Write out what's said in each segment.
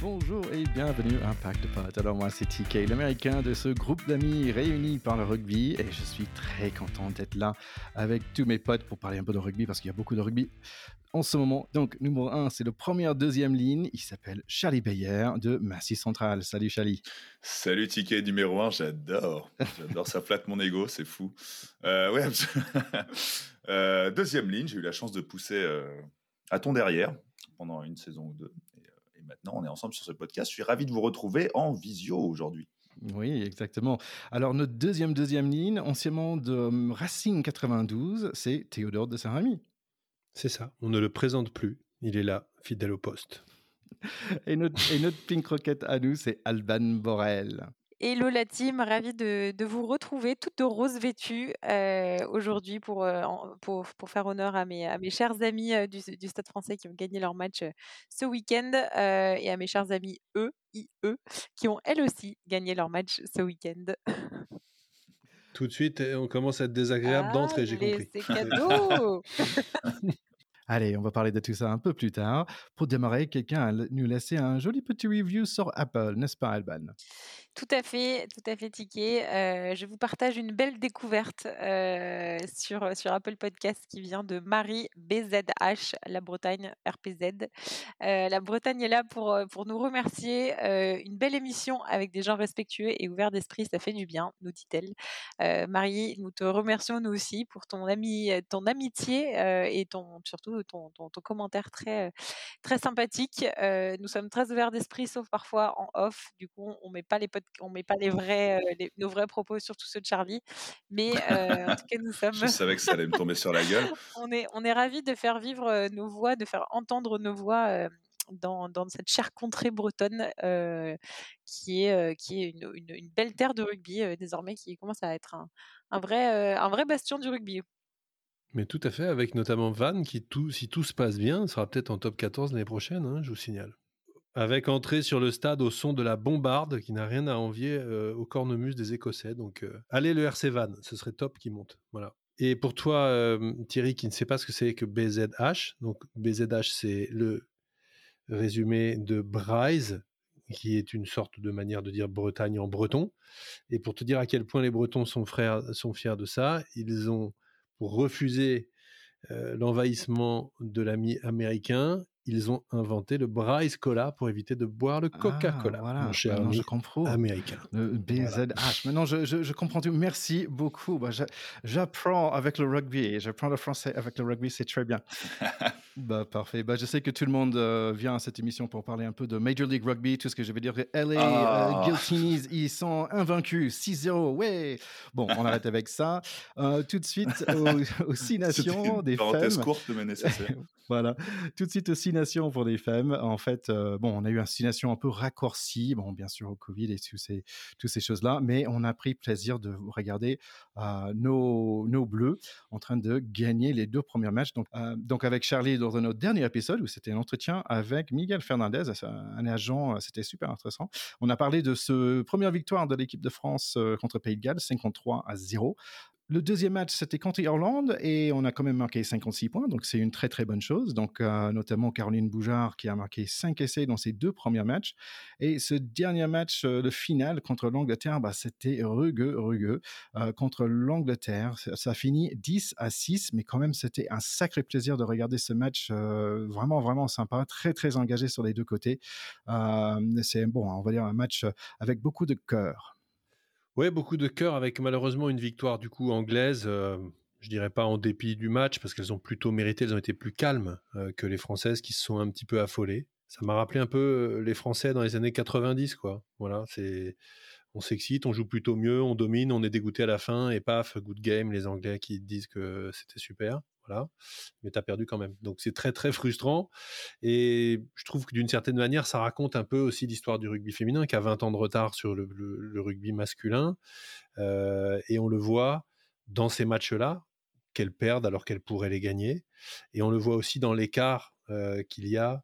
Bonjour et bienvenue à Impact Pod. Alors moi c'est TK, l'américain de ce groupe d'amis réunis par le rugby et je suis très content d'être là avec tous mes potes pour parler un peu de rugby parce qu'il y a beaucoup de rugby en ce moment. Donc numéro 1, c'est le premier deuxième ligne, il s'appelle Charlie Bayer de Massy Central. Salut Charlie. Salut TK numéro 1, j'adore. J'adore, ça flatte mon ego, c'est fou. Euh, ouais, euh, deuxième ligne, j'ai eu la chance de pousser euh, à ton derrière pendant une saison ou deux maintenant, on est ensemble sur ce podcast. Je suis ravi de vous retrouver en visio aujourd'hui. Oui, exactement. Alors, notre deuxième deuxième ligne, anciennement de hum, Racing 92, c'est Théodore de Saint-Rémy. C'est ça, on ne le présente plus. Il est là, fidèle au poste. et, notre, et notre pink rocket à nous, c'est Alban Borel. Hello la team, ravie de, de vous retrouver toute rose vêtue euh, aujourd'hui pour, euh, pour, pour, faire honneur à mes, à mes chers amis euh, du, du, Stade français qui ont gagné leur match ce week-end et à mes chers amis E, IE, qui ont elles aussi gagné leur match ce week-end. Tout de suite, on commence à être désagréable ah, d'entrée, j'ai compris. C'est cadeau Allez, on va parler de tout ça un peu plus tard. Pour démarrer, quelqu'un a nous laissé un joli petit review sur Apple, n'est-ce pas, Alban? Tout à fait, tout à fait, Ticket. Euh, je vous partage une belle découverte euh, sur, sur Apple Podcast qui vient de Marie BZH, la Bretagne RPZ. Euh, la Bretagne est là pour, pour nous remercier. une belle émission avec des gens respectueux et ouverts d'esprit, ça fait du bien, nous dit-elle. Marie, nous te remercions nous aussi pour ton, ami, ton amitié et ton, surtout ton, ton, ton, commentaire très, très sympathique. nous sommes très ouverts d'esprit, sauf parfois en off. Du coup, on met pas les on met pas les vrais, euh, nos vrais propos sur tous ceux de Charlie. Mais euh, en tout cas, nous sommes. Je savais que ça allait me tomber sur la gueule. on est, on est ravis de faire vivre euh, nos voix, de faire entendre nos voix. Dans, dans, cette chère contrée bretonne qui est, qui est une, une, belle terre de rugby désormais, qui commence à être un, un vrai, un vrai bastion du rugby. Mais tout à fait, avec notamment Van, qui, si tout se passe bien, sera peut-être en top 14 l'année prochaine, hein, je vous signale. Avec entrée sur le stade au son de la bombarde qui n'a rien à envier euh, au cornemuse des Écossais. Donc, euh, allez le RC Van, ce serait top qui monte. Voilà. Et pour toi, euh, Thierry, qui ne sait pas ce que c'est que BZH, donc BZH, c'est le résumé de Bryce, qui est une sorte de manière de dire Bretagne en breton. Et pour te dire à quel point les Bretons sont, frères, sont fiers de ça, ils ont, pour refuser l'envahissement de l'ami américain, ils ont inventé le Bryce Cola pour éviter de boire le Coca-Cola. Ah, voilà, mon cher ami je comprends. américain. Le BZH. Maintenant, je, je, comprends tout. Merci beaucoup. Bah, J'apprends avec le rugby. J'apprends le français avec le rugby. C'est très bien. bah, parfait. Bah, je sais que tout le monde euh, vient à cette émission pour parler un peu de Major League Rugby. Tout ce que je vais dire. LA euh, ah. Guiltinis, ils sont invaincus. 6-0. Ouais. Bon, on arrête avec ça. Euh, tout de suite aux, Six Nations des femmes. courte, mais nécessaire. voilà. Tout de suite aux Six Nations pour des femmes. En fait, euh, bon, on a eu une destination un peu raccourcie, bon, bien sûr au Covid et toutes ces, toutes ces choses-là, mais on a pris plaisir de regarder euh, nos, nos Bleus en train de gagner les deux premiers matchs. Donc, euh, donc avec Charlie, dans notre dernier épisode, où c'était un entretien avec Miguel Fernandez, un agent, c'était super intéressant. On a parlé de ce première victoire de l'équipe de France contre Pays de Galles, 53 à 0. Le deuxième match, c'était contre Irlande et on a quand même marqué 56 points, donc c'est une très très bonne chose. Donc euh, notamment Caroline Boujard qui a marqué 5 essais dans ses deux premiers matchs. Et ce dernier match, euh, le final contre l'Angleterre, bah, c'était rugueux, rugueux. Euh, contre l'Angleterre, ça, finit 10 à 6, mais quand même c'était un sacré plaisir de regarder ce match, vraiment vraiment sympa, très très engagé sur les deux côtés. c'est bon, on va dire un match avec beaucoup de cœur. Ouais, beaucoup de cœur avec malheureusement une victoire du coup anglaise. Euh, je dirais pas en dépit du match parce qu'elles ont plutôt mérité, elles ont été plus calmes euh, que les Françaises qui se sont un petit peu affolées. Ça m'a rappelé un peu euh, les Français dans les années 90, quoi. Voilà, c'est on s'excite, on joue plutôt mieux, on domine, on est dégoûté à la fin et paf, good game, les Anglais qui disent que c'était super voilà, mais tu as perdu quand même. Donc c'est très très frustrant et je trouve que d'une certaine manière ça raconte un peu aussi l'histoire du rugby féminin qui a 20 ans de retard sur le, rugby masculin euh, et on le voit dans ces matchs-là qu'elles perdent alors qu'elles pourraient les gagner et on le voit aussi dans l'écart euh, qu'il y a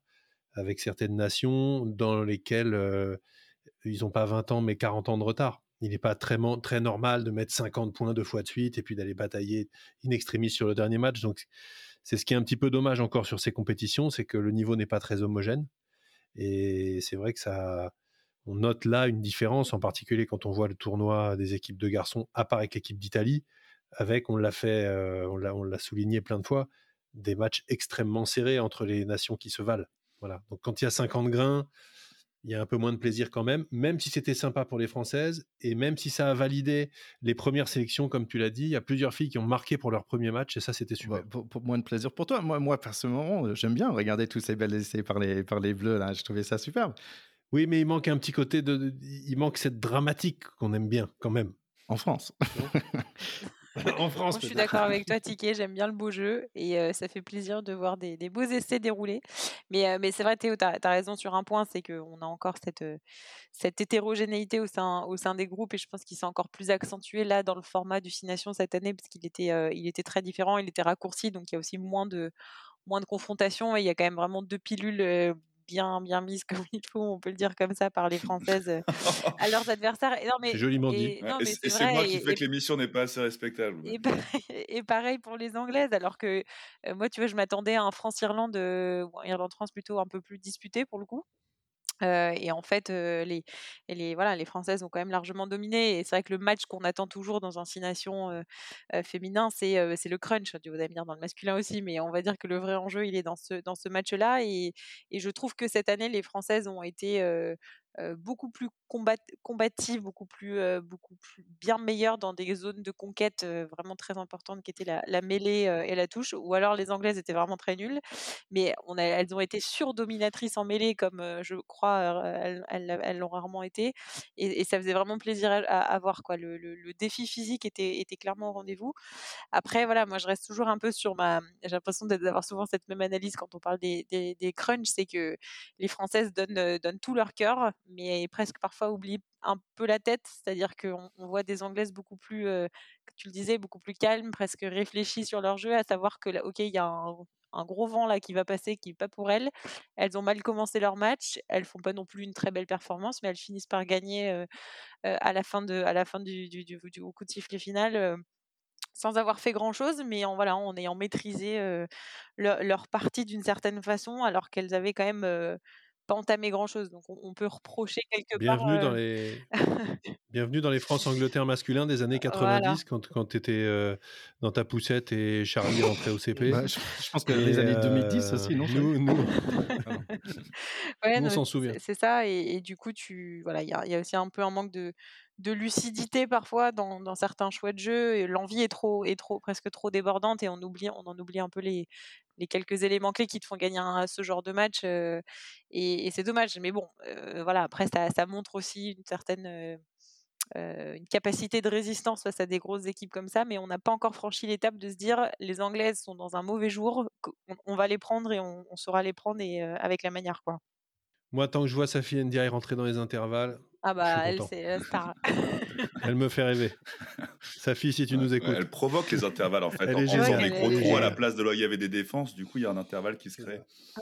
avec certaines nations dans lesquelles euh, ils n'ont pas 20 ans mais 40 ans de retard il n'est pas très, normal de mettre 50 points deux fois de suite et puis d'aller batailler in extremis sur le dernier match. Donc, c'est ce qui est un petit peu dommage encore sur ces compétitions, c'est que le niveau n'est pas très homogène Et c'est vrai que ça, on note là une différence, en particulier quand on voit le tournoi des équipes de garçons, à part avec l'équipe d'Italie, avec, on l'a fait, on l'a souligné plein de fois, des matchs extrêmement serrés entre les nations qui se valent. Voilà. Donc quand il y a 50 grains, il y a un peu moins de plaisir quand même, même si c'était sympa pour les Françaises et même si ça a validé les premières sélections, comme tu l'as dit, il y a plusieurs filles qui ont marqué pour leur premier match et ça c'était super. pour, moins de plaisir pour toi. Moi, moi personnellement, j'aime bien regarder tous ces belles essais par les, par les Bleus là. Je trouvais ça superbe. Oui, mais il manque un petit côté de, il manque cette dramatique qu'on aime bien quand même. En France. en France. je suis d'accord avec toi, Ticket. J'aime bien le beau jeu et ça fait plaisir de voir des, beaux essais dérouler. Mais, mais c'est vrai, Théo, tu as, raison sur un point c'est qu'on a encore cette, cette hétérogénéité au sein, au sein des groupes et je pense qu'il s'est encore plus accentué là dans le format du Six Nations cette année parce qu'il était, il était très différent, il était raccourci donc il y a aussi moins de, moins de confrontation et il y a quand même vraiment deux pilules bien, bien mise comme il faut, on peut le dire comme ça, par les Françaises euh, à leurs adversaires. c'est joliment dit. Et, c'est moi qui fais que l'émission n'est pas assez respectable. Et, pareil pour les Anglaises, alors que euh, moi, tu vois, je m'attendais à un France-Irlande, euh, Irlande-France plutôt un peu plus disputé pour le coup et en fait, les, les, voilà, les Françaises ont quand même largement dominé. Et c'est vrai que le match qu'on attend toujours dans un Six Nations féminin, c'est le crunch. Vous allez me dire dans le masculin aussi, mais on va dire que le vrai enjeu, il est dans ce, dans ce match-là. Et, je trouve que cette année, les Françaises ont été beaucoup plus combat beaucoup plus, beaucoup plus bien meilleure dans des zones de conquête vraiment très importantes qui étaient la, mêlée et la touche, ou alors les Anglaises étaient vraiment très nulles, mais elles ont été surdominatrices en mêlée comme je crois elles l'ont rarement été, et, ça faisait vraiment plaisir à, voir quoi. Le, défi physique était, clairement au rendez-vous. Après voilà, moi je reste toujours un peu sur ma, j'ai l'impression d'avoir souvent cette même analyse quand on parle des, des, crunchs, c'est que les Françaises donnent tout leur cœur, mais presque parfois oublient un peu la tête, c'est-à-dire qu'on on voit des Anglaises beaucoup plus, tu le disais, beaucoup plus calmes, presque réfléchies sur leur jeu, à savoir que, ok, il y a un, gros vent là qui va passer, qui n'est pas pour elles. Elles ont mal commencé leur match, elles font pas non plus une très belle performance, mais elles finissent par gagner euh, à la fin du coup de sifflet final. sans avoir fait grand chose, mais en voilà, en ayant maîtrisé leur, partie d'une certaine façon, alors qu'elles avaient quand même pas entamé grand chose. Donc on, peut reprocher quelque Bienvenue part. Dans les... Bienvenue dans les France-Angleterre masculins des années 90, quand, quand tu étais dans ta poussette et Charlie rentrait au CP. Bah, je, pense que les années 2010 aussi, non Nous, nous... on s'en souvient. C'est ça, et, du coup, tu voilà, il y a, y a, aussi un peu un manque de, de lucidité parfois dans, dans, certains choix de jeu. L'envie est trop, est trop, presque trop débordante et on oublie, on en oublie un peu les, les quelques éléments clés qui te font gagner ce genre de match. et, c'est dommage. Mais bon, voilà, après, ça, montre aussi une certaine une capacité de résistance face à des grosses équipes comme ça. Mais on n'a pas encore franchi l'étape de se dire les Anglaises sont dans un mauvais jour, on, va les prendre et on, saura les prendre et, avec la manière. quoi. Moi, tant que je vois sa fille Ndiaye rentrer dans les intervalles. Ah bah, elle, c'est la star. elle me fait rêver. Sa fille, si tu nous écoutes. Elle provoque les intervalles, en fait. Elle en faisant des gros trous à la place de là où il y avait des défenses, du coup, il y a un intervalle qui se crée.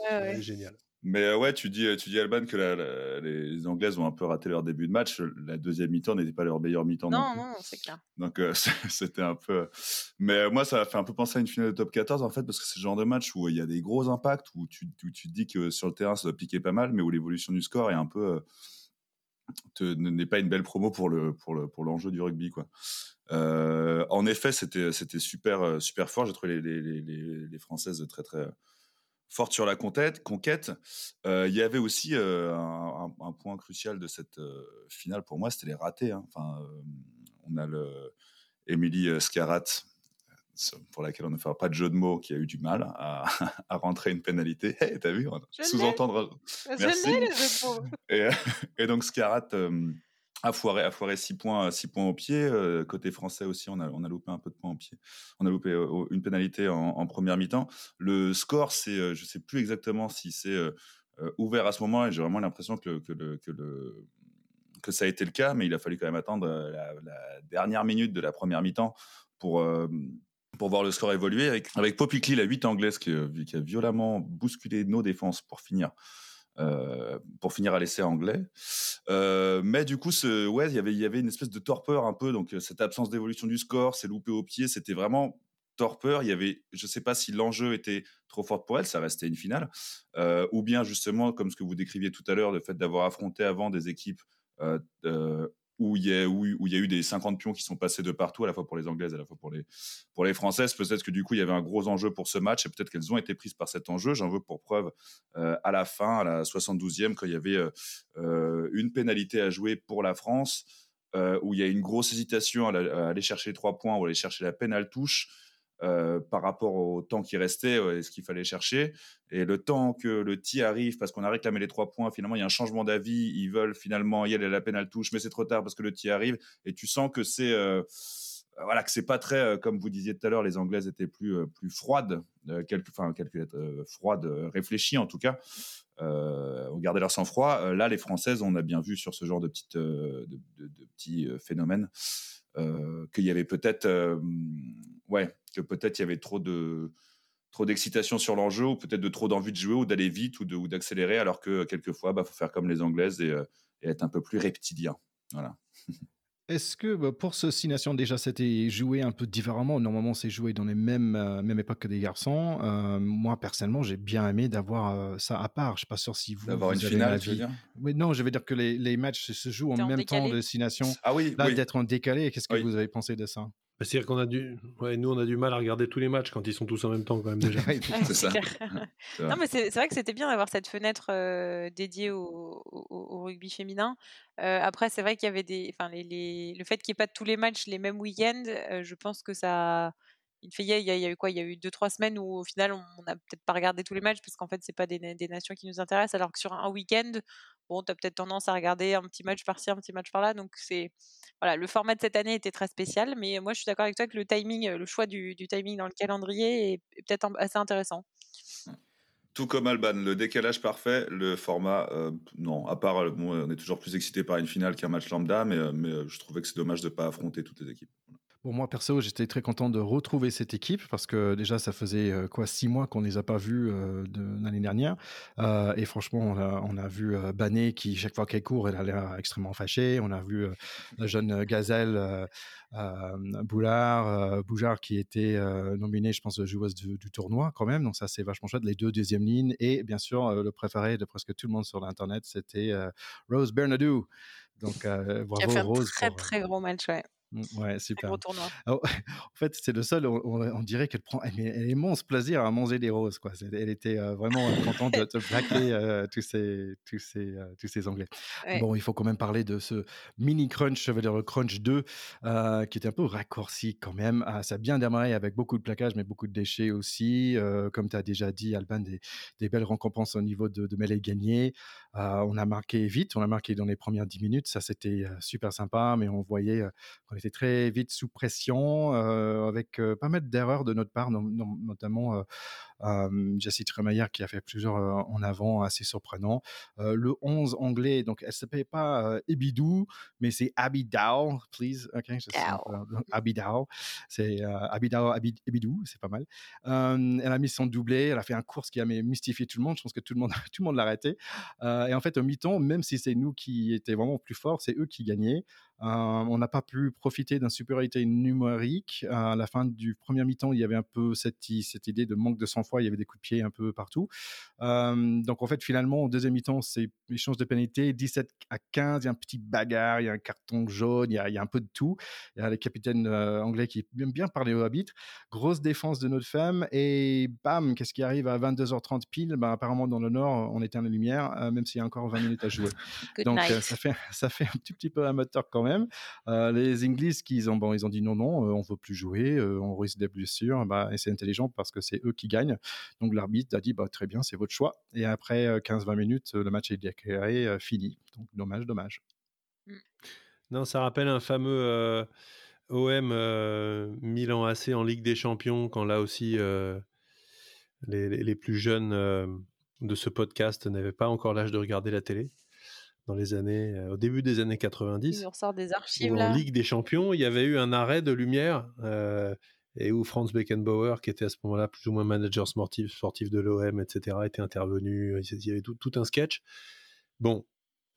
Ouais, génial. Mais euh, ouais, tu dis, tu dis Alban que les Anglaises ont un peu raté leur début de match. La deuxième mi-temps n'était pas leur meilleure mi-temps. Non, non, c'est clair. Donc euh, c'était un peu. Mais euh, moi, ça m'a fait un peu penser à une finale de top 14 en fait, parce que c'est le genre de match où il y a des gros impacts, où tu, tu te dis que sur le terrain ça doit piquer pas mal, mais où l'évolution du score est un peu n'est pas une belle promo pour le pour le pour l'enjeu du rugby quoi. en effet, c'était c'était super super fort. J'ai trouvé les, les, les, françaises très très forte sur la conquête. conquête. Euh, il y avait aussi euh, un, point crucial de cette euh, finale pour moi, c'était les ratés. Hein. Enfin, on a le Émilie Scarat, pour laquelle on ne fera pas de jeu de mots, qui a eu du mal à, rentrer une pénalité. Hey, T'as vu Sous-entendre. Merci. Et, et, donc Scarat a foiré, a foiré 6 points, six points au pied. Euh, côté français aussi, on a, on a loupé un peu de points au pied. On a loupé euh, une pénalité en, première mi-temps. Le score, c'est, euh, je ne sais plus exactement si c'est ouvert à ce moment, et j'ai vraiment l'impression que, que, le, que, le, que ça a été le cas, mais il a fallu quand même attendre la, dernière minute de la première mi-temps pour, pour voir le score évoluer. Avec, avec Poppy la 8 anglaise, qui, qui, a violemment bousculé nos défenses pour finir. Euh, pour finir à l'essai anglais. Euh, mais du coup, ouais, il y avait une espèce de torpeur un peu, donc euh, cette absence d'évolution du score, c'est loupé au pied, c'était vraiment torpeur. Il y avait, je ne sais pas si l'enjeu était trop fort pour elle, ça restait une finale, euh, ou bien justement, comme ce que vous décriviez tout à l'heure, le fait d'avoir affronté avant des équipes euh, où, il y a, eu des 50 pions qui sont passés de partout, à la fois pour les Anglaises, à la fois pour les, Françaises. Peut-être que du coup, il y avait un gros enjeu pour ce match et peut-être qu'elles ont été prises par cet enjeu. J'en veux pour preuve à la fin, à la 72e, quand il y avait une pénalité à jouer pour la France. où il y a une grosse hésitation à, aller chercher les trois points ou aller chercher la peine touche. Euh, par rapport au temps qui restait et ce qu'il fallait chercher. Et le temps que le tir arrive, parce qu'on a réclamé les trois points, finalement, il y a un changement d'avis. Ils veulent finalement y aller à la à touche, mais c'est trop tard parce que le tir arrive. Et tu sens que c'est. Euh, voilà, que c'est pas très, euh, comme vous disiez tout à l'heure, les Anglaises étaient plus, plus froides, quelques, enfin, froides, réfléchies en tout cas, ont gardé leur sang-froid. là, les Françaises, on a bien vu sur ce genre de, petites, de petits phénomènes qu'il y avait peut-être, ouais, que peut-être il y avait trop de trop d'excitation sur l'enjeu ou peut-être de trop d'envie de jouer ou d'aller vite ou, d'accélérer alors que quelquefois bah, faut faire comme les anglaises et, euh, être un peu plus reptilien. Voilà Est-ce que bah, pour ce Six Nations, déjà, c'était joué un peu différemment? Normalement, c'est joué dans les mêmes, euh, mêmes époques que des garçons. Euh, moi, personnellement, j'ai bien aimé d'avoir ça à part. Je ne suis pas sûr si vous. D'avoir une finale, tu veux dire? Oui, non, je veux dire que les, les matchs se jouent en, même temps de Six Nations. Ah oui, Là, d'être en décalé, qu'est-ce que vous avez pensé de ça? C'est-à-dire qu'on a du, ouais, nous on a du mal à regarder tous les matchs quand ils sont tous en même temps quand même déjà. c'est ça. non mais c'est vrai que c'était bien d'avoir cette fenêtre euh, dédiée au, rugby féminin. Euh, après c'est vrai qu'il y avait des, enfin les, les... le fait qu'il n'y ait pas tous les matchs les mêmes week-ends, euh, je pense que ça, il, y a, eu quoi? Il y a eu deux trois semaines où au final on n'a peut-être pas regardé tous les matchs parce qu'en fait c'est pas des, nations qui nous intéressent, alors que sur un week-end, bon tu as peut-être tendance à regarder un petit match par-ci, un petit match par-là, donc c'est voilà, le format de cette année était très spécial, mais moi je suis d'accord avec toi que le timing, le choix du, timing dans le calendrier est, peut-être assez intéressant. Tout comme Alban, le décalage parfait, le format, euh, non, à part, on est toujours plus excité par une finale qu'un match lambda, mais, euh, mais euh, je trouvais que c'est dommage de ne pas affronter toutes les équipes. Pour moi, perso, j'étais très content de retrouver cette équipe parce que déjà, ça faisait euh, quoi six mois qu'on ne les a pas vus euh, de l'année dernière. Euh, et franchement, on a, on a vu Banet qui, chaque fois qu'elle court, elle a l'air extrêmement fâchée. On a vu la jeune gazelle Boulard, Boujard qui était nominée, je pense, joueuse du, du, tournoi quand même. Donc ça, c'est vachement chouette. Les deux deuxième lignes. Et bien sûr, le préféré de presque tout le monde sur l'Internet, c'était Rose Bernadou. Donc, bravo, qui a fait un Rose. Très, très gros match, ouais. Mmh, ouais, super. en fait, c'est le seul, on, dirait qu'elle prend, elle, elle immense plaisir à manger des roses. Quoi. Elle était vraiment contente de, de plaquer tous, ces, tous, ces, tous ces Anglais. Bon, il faut quand même parler de ce mini crunch, je veux dire le crunch 2, qui était un peu raccourci quand même. Ah, ça a bien démarré avec beaucoup de plaquages, mais beaucoup de déchets aussi. comme tu as déjà dit, Alban, des, des, belles récompenses au niveau de, de mêlée gagnée. on a marqué vite, on a marqué dans les premières 10 minutes. Ça, c'était super sympa, mais on voyait qu'on était très vite sous pression, avec pas mal d'erreurs de notre part, notamment Jessie Tremayer qui a fait plusieurs en avant assez surprenants. le 11 anglais, donc elle s'appelle pas Ebidou, mais c'est Abidao, please. Ok, Abidao. C'est Abidao Ebidou, c'est pas mal. elle a mis son doublé, elle a fait un course qui a mystifié tout le monde. Je pense que tout le monde, tout le monde l'a arrêté. et en fait, au mi-temps, même si c'est nous qui étions vraiment plus forts, c'est eux qui gagnaient. on n'a pas pu profiter d'une supériorité numérique. À la fin du premier mi-temps, il y avait un peu cette, cette idée de manque de sang-froid. Il y avait des coups de pied un peu partout. donc, en fait, finalement, au deuxième mi-temps, c'est échange de pénalité 17 à 15. Il y a un petit bagarre, il y a un carton jaune, il y a, il y a un peu de tout. Il y a les capitaines anglais qui aiment bien parler au arbitre. Grosse défense de notre femme. Et bam, qu'est-ce qui arrive à 22h30 pile? Ben, Apparemment, dans le Nord, on éteint la lumière, même s'il y a encore 20 minutes à jouer. donc, ça, fait, ça fait un petit, petit peu amateur quand même. les Anglais qui ont, bon, ils ont dit non, non, on veut plus jouer, on risque des blessures. Bah, et c'est intelligent parce que c'est eux qui gagnent. Donc l'arbitre a dit bah, très bien, c'est votre choix. Et après 15-20 minutes, le match est déclaré fini. Donc dommage, dommage. Mmh. Non, ça rappelle un fameux OM Milan AC en Ligue des Champions, quand là aussi les, les, plus jeunes de ce podcast n'avaient pas encore l'âge de regarder la télé dans les années, au début des années 90. On ressort des archives où là. En Ligue des Champions, il y avait eu un arrêt de lumière et où Franz Beckenbauer, qui était à ce moment-là plus ou moins manager sportif, de l'OM, etc., était intervenu. Il y avait tout, un sketch. Bon,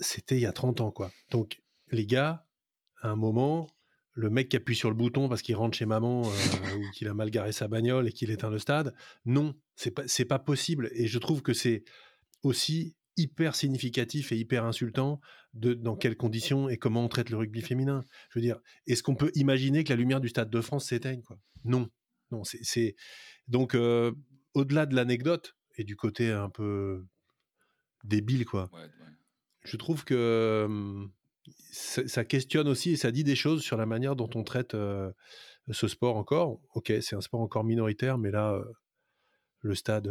c'était il y a 30 ans, quoi. Donc, les gars, à un moment, le mec qui appuie sur le bouton parce qu'il rentre chez maman ou qu'il a mal garé sa bagnole et qu'il éteint le stade. Non, c'est pas pas possible. Et je trouve que c'est aussi hyper significatif et hyper insultant de dans quelles conditions et comment on traite le rugby féminin. Je veux dire, est-ce qu'on peut imaginer que la lumière du Stade de France s'éteigne quoi? Non, non. C'est donc au-delà de l'anecdote et du côté un peu débile quoi. Je trouve que ça, questionne aussi et ça dit des choses sur la manière dont on traite ce sport encore. Ok, c'est un sport encore minoritaire, mais là, le stade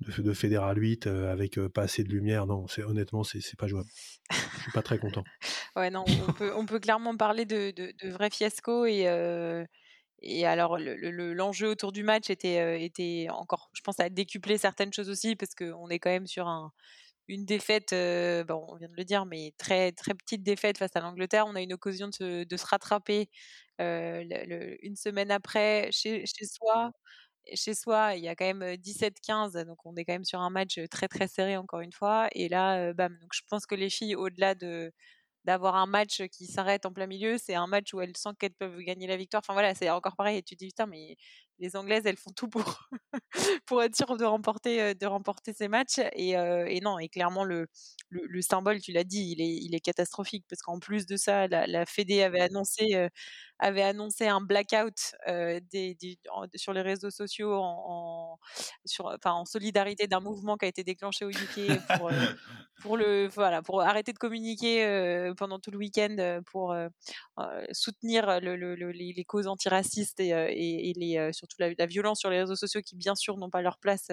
de, de Fédéral 8 avec pas assez de lumière, non, c'est honnêtement, c'est pas jouable. Je suis pas très content. ouais, non, on peut, on peut clairement parler de, de, de vrai fiasco et. Et alors, l'enjeu autour du match était, était encore, je pense, à décupler certaines choses aussi, parce qu'on est quand même sur un, une défaite, bon, on vient de le dire, mais très, très petite défaite face à l'Angleterre. On a une occasion de se, de se rattraper une semaine après chez, chez soi chez soi, il y a quand même 17-15, donc on est quand même sur un match très très serré encore une fois. Et là, bam. Donc je pense que les filles, au-delà de d'avoir un match qui s'arrête en plein milieu, c'est un match où elles sentent qu'elles peuvent gagner la victoire. Enfin voilà, c'est encore pareil. Et tu te dis putain, mais les Anglaises, elles font tout pour pour être sûres de remporter de remporter ces matchs. Et, et non, et clairement le, le, symbole, tu l'as dit, il est il est catastrophique parce qu'en plus de ça, la, la Fédé avait annoncé avait annoncé un blackout des, sur les réseaux sociaux en, sur, enfin, en solidarité d'un mouvement qui a été déclenché au UK pour, pour, le, voilà, pour arrêter de communiquer pendant tout le week-end pour soutenir le, les, causes antiracistes et, et, les, surtout la, violence sur les réseaux sociaux qui, bien sûr, n'ont pas leur place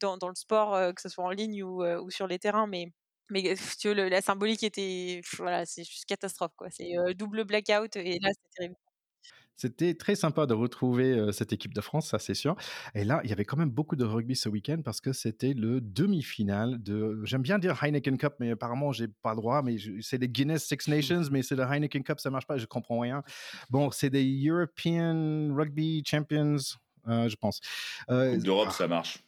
dans, dans le sport, que ce soit en ligne ou, ou sur les terrains. Mais mais tu la symbolique était, voilà, c'est juste catastrophe quoi. C'est double blackout et là c'est terrible. C'était très sympa de retrouver cette équipe de France, ça c'est sûr. Et là, il y avait quand même beaucoup de rugby ce week-end parce que c'était le demi-finale de. J'aime bien dire Heineken Cup, mais apparemment j'ai pas le droit. Mais c'est les Guinness Six Nations, mais c'est le Heineken Cup, ça marche pas. Je comprends rien. Bon, c'est des European Rugby Champions, je pense. D'Europe, ça marche.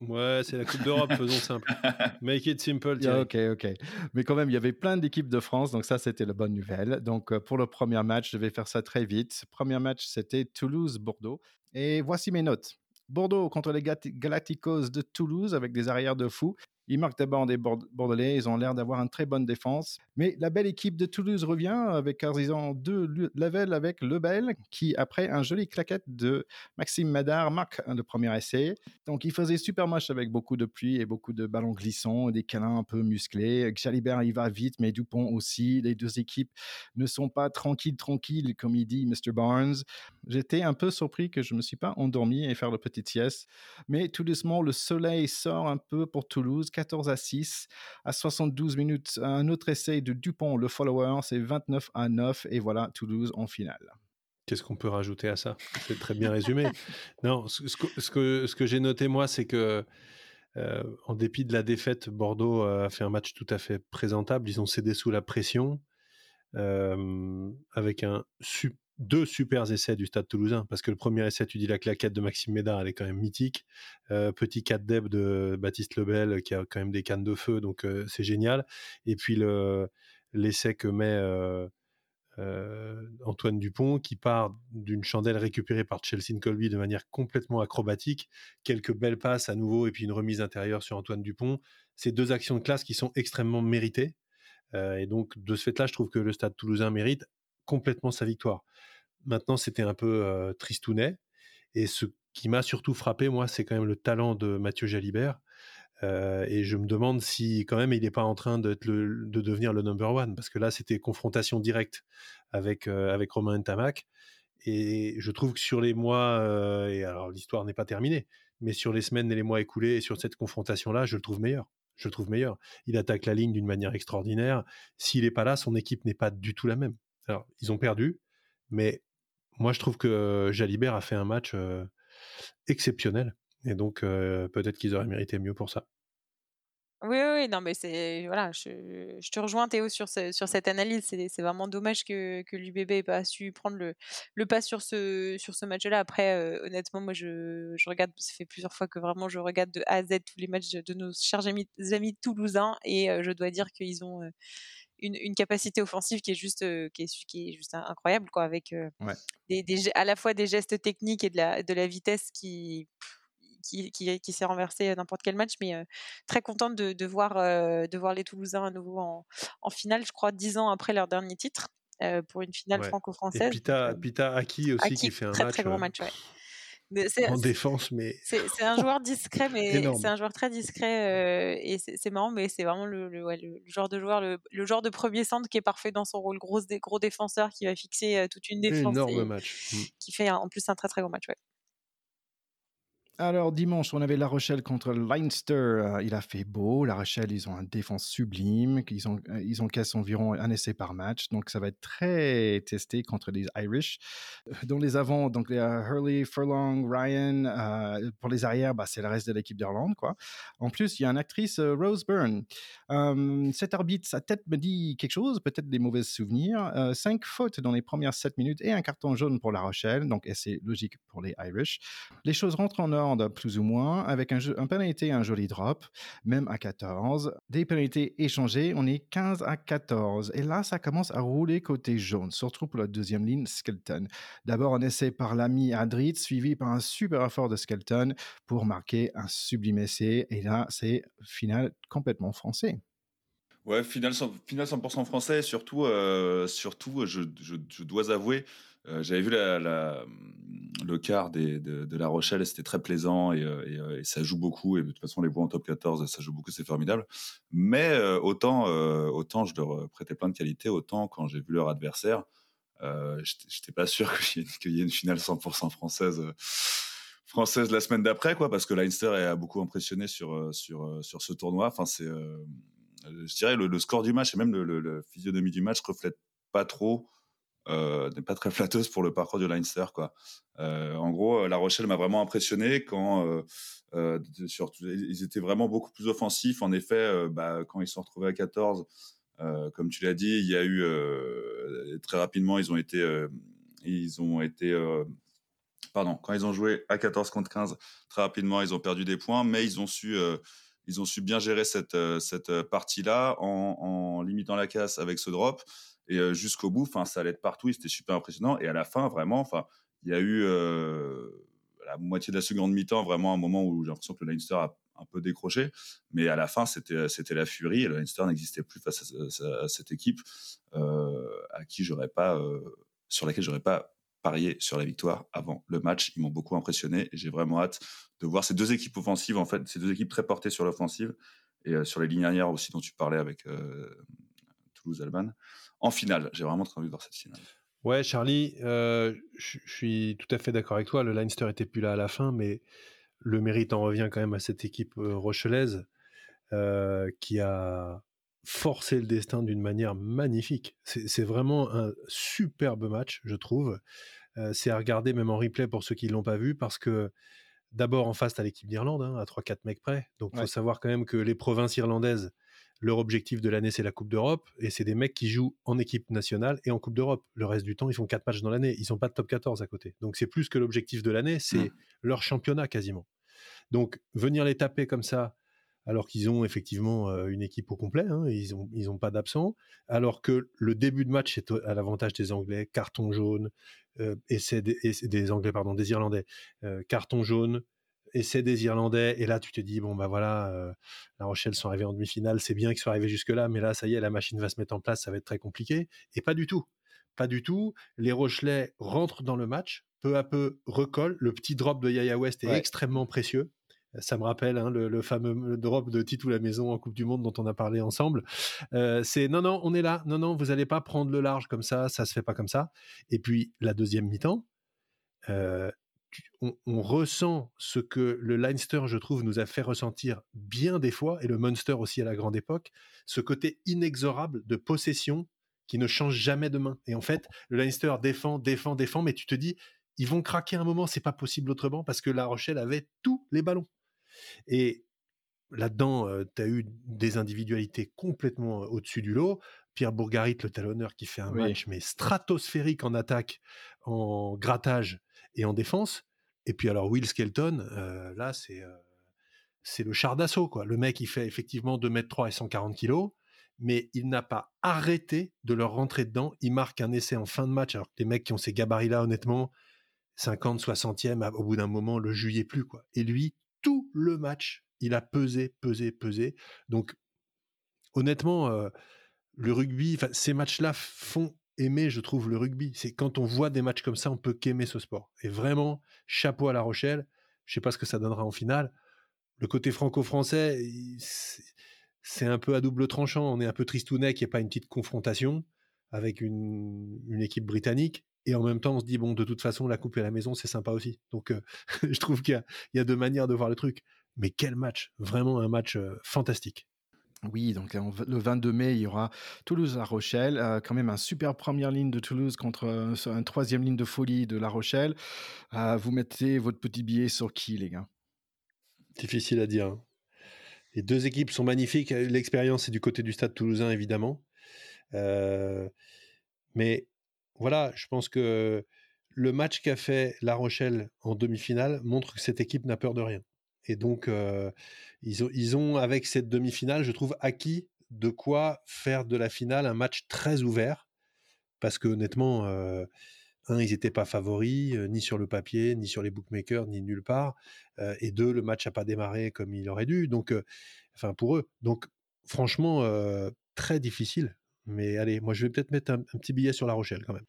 Ouais, c'est la Coupe d'Europe, faisons simple. Make it simple. ok, ok. Mais quand même, il y avait plein d'équipes de France, donc ça, c'était la bonne nouvelle. Donc, euh, pour le premier match, je vais faire ça très vite. Premier match, c'était Toulouse-Bordeaux. Et voici mes notes. Bordeaux contre les Galacticos de Toulouse avec des arrières de fou. Ils marquent d'abord des Bordelais, ils ont l'air d'avoir une très bonne défense. Mais la belle équipe de Toulouse revient avec ont deux level avec Lebel, qui, après un joli claquette de Maxime Madar, marque le premier essai. Donc il faisait super match avec beaucoup de pluie et beaucoup de ballons glissants, des câlins un peu musclés. Jalibert, il va vite, mais Dupont aussi. Les deux équipes ne sont pas tranquilles, tranquilles, comme il dit Mr. Barnes. J'étais un peu surpris que je ne me suis pas endormi et faire le petit sieste. Mais tout doucement, le soleil sort un peu pour Toulouse 14 à 6. À 72 minutes, un autre essai de Dupont, le follower, c'est 29 à 9. Et voilà, Toulouse en finale. Qu'est-ce qu'on peut rajouter à ça? C'est très bien résumé. non, ce, que, ce que j'ai noté, moi, c'est que euh, en dépit de la défaite, Bordeaux a fait un match tout à fait présentable. Ils ont cédé sous la pression euh, avec un super deux super essais du Stade Toulousain, parce que le premier essai, tu dis la claquette de Maxime Médard, elle est quand même mythique. Euh, petit 4 deb de Baptiste Lebel, qui a quand même des cannes de feu, donc euh, c'est génial. Et puis le, l'essai que met euh, Antoine Dupont, qui part d'une chandelle récupérée par Chelsea Colby de manière complètement acrobatique, quelques belles passes à nouveau, et puis une remise intérieure sur Antoine Dupont. Ces deux actions de classe qui sont extrêmement méritées. et donc, de ce fait-là, je trouve que le Stade toulousain mérite complètement sa victoire. Maintenant, c'était un peu tristounet. Et ce qui m'a surtout frappé, moi, c'est quand même le talent de Mathieu Jalibert. et je me demande si quand même il n'est pas en train de devenir le number one, parce que là, c'était confrontation directe avec, Romain Ntamak. Et je trouve que sur les mois, et alors l'histoire n'est pas terminée, mais sur les semaines et les mois écoulés, et sur cette confrontation-là, je le trouve meilleur. Je le trouve meilleur. Il attaque la ligne d'une manière extraordinaire. S'il n'est pas là, son équipe n'est pas du tout la même. Alors, ils ont perdu, mais moi, je trouve que Jalibert a fait un match exceptionnel. Et donc, peut-être qu'ils auraient mérité mieux pour ça. Oui, oui, non, mais c'est voilà, je, te rejoins Théo sur, sur cette analyse. C'est vraiment dommage que, que l'UBB n'ait pas su prendre le, le pas sur ce, sur ce match-là. Après, honnêtement, moi, je, je, regarde, ça fait plusieurs fois que vraiment je regarde de A à Z tous les matchs de, nos chers amis, amis toulousains et je dois dire qu'ils ont une, capacité offensive qui est juste, qui est, qui est juste incroyable, quoi, avec Ouais. des, des, à la fois des gestes techniques et de la, de la vitesse qui, qui, qui, qui s'est renversé n'importe quel match, mais très contente de, de voir, de voir les Toulousains à nouveau en, en finale, je crois, dix ans après leur dernier titre, pour une finale Ouais. Franco-française. puis t'as Aki aussi Aki, qui fait un très match très gros euh, match, ouais. En défense, mais C'est un joueur discret, mais c'est un joueur très discret euh, et c'est marrant, mais c'est vraiment le, le, ouais, le- le genre de joueur, le, le genre de premier centre qui est parfait dans son rôle, gros, dé- gros défenseur qui va fixer euh, toute une défense énorme et match. Mm. qui fait un- en plus un très très gros match. Ouais. Alors dimanche, on avait La Rochelle contre Leinster. Euh, il a fait beau. La Rochelle, ils ont un défense sublime. Ils ont, euh, ils encaissent environ un essai par match. Donc ça va être très testé contre les Irish. Euh, Dans les avants, donc a Hurley, Furlong, Ryan. Pour les arrières, bah, c'est le reste de l'équipe d'Irlande. quoi. En plus, il y a une actrice, Rose Byrne. Euh, cet arbitre, sa tête me dit quelque chose, peut-être des mauvais souvenirs. Cinq fautes dans les premières sept minutes et un carton jaune pour La Rochelle. Donc c'est logique pour les Irish. Les choses rentrent en ordre plus ou moins, avec un, un pénalité un joli drop, même à 14. Des pénalités échangées, on est 15 à 14. Et là, ça commence à rouler côté jaune, surtout pour la deuxième ligne, Skelton. D'abord, un essai par l'ami Adrit, suivi par un super effort de Skelton pour marquer un sublime essai. Et là, c'est final complètement français. Ouais, final 100%, final 100% français. Surtout, euh, surtout je, je dois avouer, euh, j'avais vu le quart de, La Rochelle c'était très plaisant et, euh, et, ça joue beaucoup. Et de toute façon, les voix en top 14, ça joue beaucoup, c'est formidable. Mais euh, autant, autant je leur prêtais plein de qualités, autant quand j'ai vu leur adversaire, j'étais pas sûr qu'il y, ait une finale 100% française. française la semaine d'après quoi parce que Leinster a beaucoup impressionné sur sur sur ce tournoi enfin c'est je dirais le, le, score du match et même le, le, physionomie du match reflète pas trop, euh, n'est pas très flatteuse pour le parcours de Leinster. Quoi. Euh, en gros, La Rochelle m'a vraiment impressionné quand euh, euh sur, ils étaient vraiment beaucoup plus offensifs. En effet, euh, bah, quand ils se sont retrouvés à 14, euh, comme tu l'as dit, il y a eu très rapidement, ils ont été, ils ont été pardon, quand ils ont joué à 14 contre 15, très rapidement, ils ont perdu des points, mais ils ont su ils ont su bien gérer cette, cette partie-là en, limitant la casse avec ce drop et jusqu'au bout. Enfin, ça allait de partout. C'était super impressionnant. Et à la fin, vraiment, enfin, il y a eu la moitié de la seconde mi-temps, vraiment un moment où j'ai l'impression que le Leinster a un peu décroché. Mais à la fin, c'était c'était la furie. Et le Leinster n'existait plus face à, cette équipe à qui j'aurais pas, sur laquelle j'aurais pas parier sur la victoire avant le match. Ils m'ont beaucoup impressionné et j'ai vraiment hâte de voir ces deux équipes offensives, en fait, ces deux équipes très portées sur l'offensive et sur les lignes arrières aussi dont tu parlais avec Toulouse-Alban. En finale, j'ai vraiment très envie de voir cette finale. Ouais, Charlie, euh, je suis tout à fait d'accord avec toi. Le Leinster était plus là à la fin, mais le mérite en revient quand même à cette équipe rochelaise euh, qui a forcé le destin d'une manière magnifique. C'est vraiment un superbe match, je trouve. Euh, c'est à regarder même en replay pour ceux qui ne l'ont pas vu, parce que d'abord en face, à l'équipe d'Irlande, hein, à 3-4 mecs près. Donc il ouais. faut savoir quand même que les provinces irlandaises, leur objectif de l'année, c'est la Coupe d'Europe, et c'est des mecs qui jouent en équipe nationale et en Coupe d'Europe. Le reste du temps, ils font 4 matchs dans l'année, ils sont pas de top 14 à côté. Donc c'est plus que l'objectif de l'année, c'est mmh. leur championnat quasiment. Donc venir les taper comme ça, alors qu'ils ont effectivement euh, une équipe au complet, hein, ils n'ont ils ont pas d'absents, alors que le début de match est à l'avantage des Anglais, carton jaune, euh, des, essai des, Anglais, pardon, des Irlandais, euh, carton jaune, essai des Irlandais, et là tu te dis, bon bah voilà, euh, La Rochelle sont arrivés en demi-finale, c'est bien qu'ils soient arrivés jusque-là, mais là ça y est, la machine va se mettre en place, ça va être très compliqué, et pas du tout. Pas du tout. Les Rochelais rentrent dans le match, peu à peu recollent. Le petit drop de Yaya West est ouais. extrêmement précieux ça me rappelle hein, le, le, fameux drop de Titou la maison en Coupe du Monde dont on a parlé ensemble. Euh, c'est non, non, on est là. Non, non, vous n'allez pas prendre le large comme ça. Ça se fait pas comme ça. Et puis la deuxième mi-temps, euh, on, on, ressent ce que le Leinster, je trouve, nous a fait ressentir bien des fois, et le Munster aussi à la grande époque, ce côté inexorable de possession qui ne change jamais de main. Et en fait, le Leinster défend, défend, défend, mais tu te dis, ils vont craquer un moment, c'est pas possible autrement parce que La Rochelle avait tous les ballons. Et là-dedans, euh, tu as eu des individualités complètement euh, au-dessus du lot. Pierre Bourgarit, le talonneur, qui fait un oui. match mais stratosphérique en attaque, en grattage et en défense. Et puis alors Will Skelton, euh, là c'est c'est le char d'assaut quoi. Le mec il fait effectivement 2 mètres 3 et 140 kilos mais il n'a pas arrêté de leur rentrer dedans. Il marque un essai en fin de match. Alors que les mecs qui ont ces gabarits-là, honnêtement, 50, 60e, au bout d'un moment, le juillet plus. quoi. Et lui, tout le match, il a pesé, pesé, pesé. Donc, honnêtement, euh, le rugby, ces matchs-là font aimer, je trouve, le rugby. C'est quand on voit des matchs comme ça, on peut qu'aimer ce sport. Et vraiment, chapeau à La Rochelle. Je sais pas ce que ça donnera en finale. Le côté franco-français, c'est un peu à double tranchant. On est un peu tristounet qu'il n'y ait pas une petite confrontation avec une, équipe britannique. Et en même temps, on se dit, bon, de toute façon, la coupe à la maison, c'est sympa aussi. Donc, euh, je trouve qu'il y, a deux manières de voir le truc. Mais quel match Vraiment un match euh, fantastique. Oui, donc le 22 mai, il y aura Toulouse-La Rochelle. Euh, quand même, un super première ligne de Toulouse contre un, une troisième ligne de folie de La Rochelle. vous mettez votre petit billet sur qui, les gars? Difficile à dire. Hein. Les deux équipes sont magnifiques. L'expérience est du côté du stade toulousain, évidemment. mais voilà, je pense que le match qu'a fait La Rochelle en demi-finale montre que cette équipe n'a peur de rien. Et donc, ils, ont, ils ont, avec cette demi-finale, je trouve, acquis de quoi faire de la finale un match très ouvert. Parce que honnêtement, un, ils n'étaient pas favoris, ni sur le papier, ni sur les bookmakers, ni nulle part. et deux, le match n'a pas démarré comme il aurait dû. Donc, enfin, pour eux. Donc, franchement, très difficile. Mais allez, moi, je vais peut-être mettre un, petit billet sur La Rochelle quand même.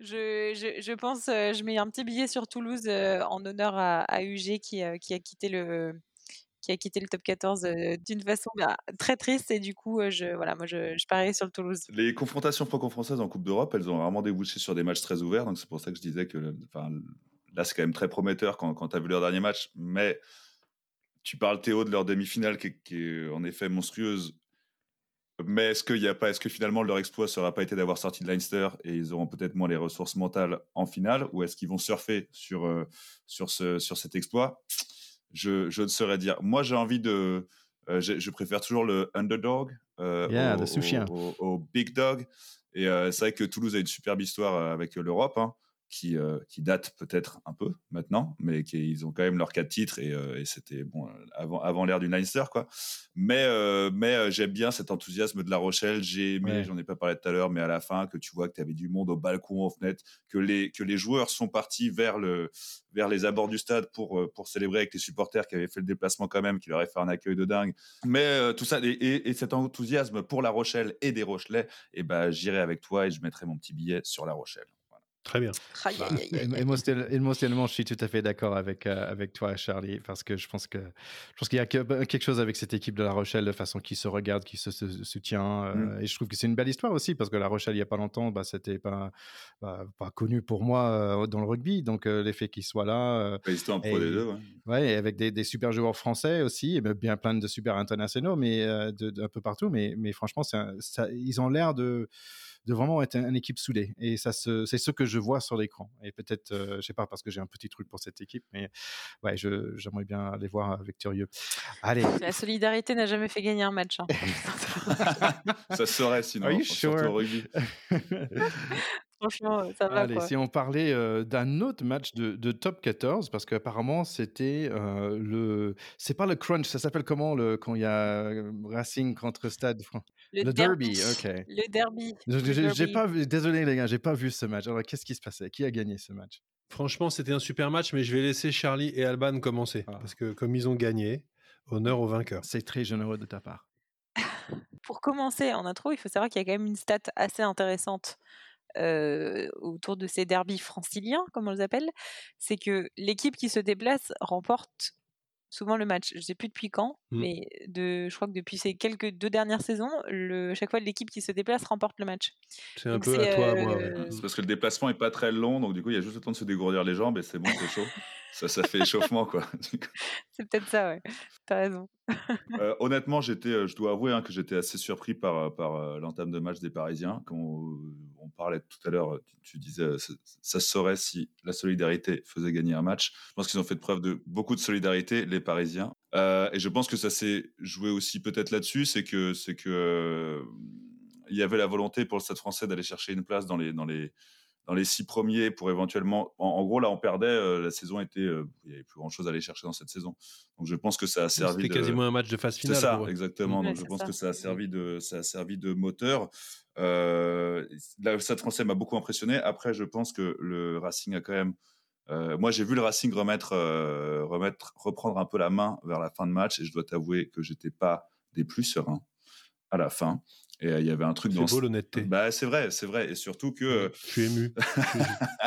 Je, je, pense, je mets un petit billet sur Toulouse en honneur à, UG qui, qui, a quitté le, qui a quitté le top 14 d'une façon bah, très triste. Et du coup, je, voilà, moi, je, je parie sur le Toulouse. Les confrontations franco-françaises en Coupe d'Europe, elles ont vraiment débouché sur des matchs très ouverts. Donc, c'est pour ça que je disais que là, c'est quand même très prometteur quand, quand tu as vu leur dernier match. Mais tu parles, Théo, de leur demi-finale qui, est en effet monstrueuse. Mais est-ce qu'il y a pas, est-ce que finalement leur exploit sera pas été d'avoir sorti de Leinster et ils auront peut-être moins les ressources mentales en finale, ou est-ce qu'ils vont surfer sur sur ce sur cet exploit? Je, je ne saurais dire. Moi, j'ai envie de. Euh, je préfère toujours le underdog euh, au, au, big dog. Et euh, c'est vrai que Toulouse a une superbe histoire avec l'Europe. Hein qui, euh, qui date peut-être un peu maintenant, mais qui, ils ont quand même leurs quatre titres et, euh, et c'était bon avant, avant l'ère du Leinster quoi. Mais euh, mais j'aime bien cet enthousiasme de La Rochelle. J'ai aimé, j'en ai pas parlé tout à l'heure, mais à la fin que tu vois que tu avais du monde au balcon, aux fenêtres, que les que les joueurs sont partis vers le vers les abords du stade pour pour célébrer avec les supporters qui avaient fait le déplacement quand même, qui leur avaient fait un accueil de dingue. Mais tout ça et, et, cet enthousiasme pour La Rochelle et des Rochelais, et eh ben j'irai avec toi et je mettrai mon petit billet sur La Rochelle. Très bien. Bah, émotionnellement, je suis tout à fait d'accord avec, euh, avec toi, Charlie, parce que je pense que je pense qu'il y a quelque chose avec cette équipe de La Rochelle, de façon qui se regarde, qui se, soutient. Euh, mmh. Et je trouve que c'est une belle histoire aussi, parce que La Rochelle, il n'y a pas longtemps, bah, c'était pas, bah, pas connu pour moi euh, dans le rugby. Donc, l'effet qu'il soit là. Bah, en pro des deux, ouais. et avec des, des, super joueurs français aussi, et bien plein de super internationaux, mais de, un peu partout. Mais, mais franchement, ça, ils ont l'air de de vraiment être une équipe soudée. Et ça, c'est ce que je vois sur l'écran. Et peut-être, euh, je sais pas, parce que j'ai un petit truc pour cette équipe, mais ouais, j'aimerais bien aller voir Victorieux. Allez. La solidarité n'a jamais fait gagner un match. Hein. ça serait sinon. Are you sure? Franchement, ça va. Allez, si on parlait euh, d'un autre match de, de, top 14, parce qu'apparemment c'était euh, le. C'est pas le crunch, ça s'appelle comment le, quand il y a Racing contre Stade le, derby. ok. Le derby. J'ai pas vu, désolé les gars, j'ai pas vu ce match. Alors qu'est-ce qui se passait? Qui a gagné ce match? Franchement, c'était un super match, mais je vais laisser Charlie et Alban commencer. Ah. Parce que comme ils ont gagné, honneur aux vainqueurs. C'est très généreux de ta part. Pour commencer, en intro, il faut savoir qu'il y a quand même une stat assez intéressante euh, autour de ces derbys franciliens, comme on les appelle. C'est que l'équipe qui se déplace remporte souvent le match. Je sais plus depuis quand, mmh. mais de, je crois que depuis ces quelques deux dernières saisons, le, chaque fois l'équipe qui se déplace remporte le match. C'est un peu à toi, moi. Euh, c'est parce que le déplacement est pas très long, donc du coup il y a juste le temps de se dégourdir les jambes et c'est bon, c'est chaud. ça, ça fait échauffement quoi. c'est peut-être ça, ouais. T'as raison. Euh, honnêtement, j'étais, euh, je dois avouer hein, que j'étais assez surpris par, par l'entame de match des Parisiens. Quand on, parlait tout à l'heure, tu, disais, ça, ça, se saurait si la solidarité faisait gagner un match. Je pense qu'ils ont fait preuve de beaucoup de solidarité, les Parisiens. et je pense que ça s'est joué aussi peut-être là-dessus, c'est que, c'est que il y avait la volonté pour le Stade français d'aller chercher une place dans les, dans les, dans les six premiers pour éventuellement. En, gros, là, on perdait. la saison était. il n'y avait plus grand chose à aller chercher dans cette saison. Donc, je pense que ça a servi. C'était quasiment un match de phase finale. C'est ça, exactement. Donc, je pense que ça a servi de, ça a servi de moteur. Euh, là, Stade Français m'a beaucoup impressionné. Après, je pense que le Racing a quand même euh, moi, j'ai vu le Racing remettre, euh, remettre, reprendre un peu la main vers la fin de match et je dois t'avouer que j'étais pas des plus sereins à la fin. Et euh, il y avait un truc dans. C'est beau l'honnêteté. Bah, c'est vrai, c'est vrai. Et surtout que. Je suis ému.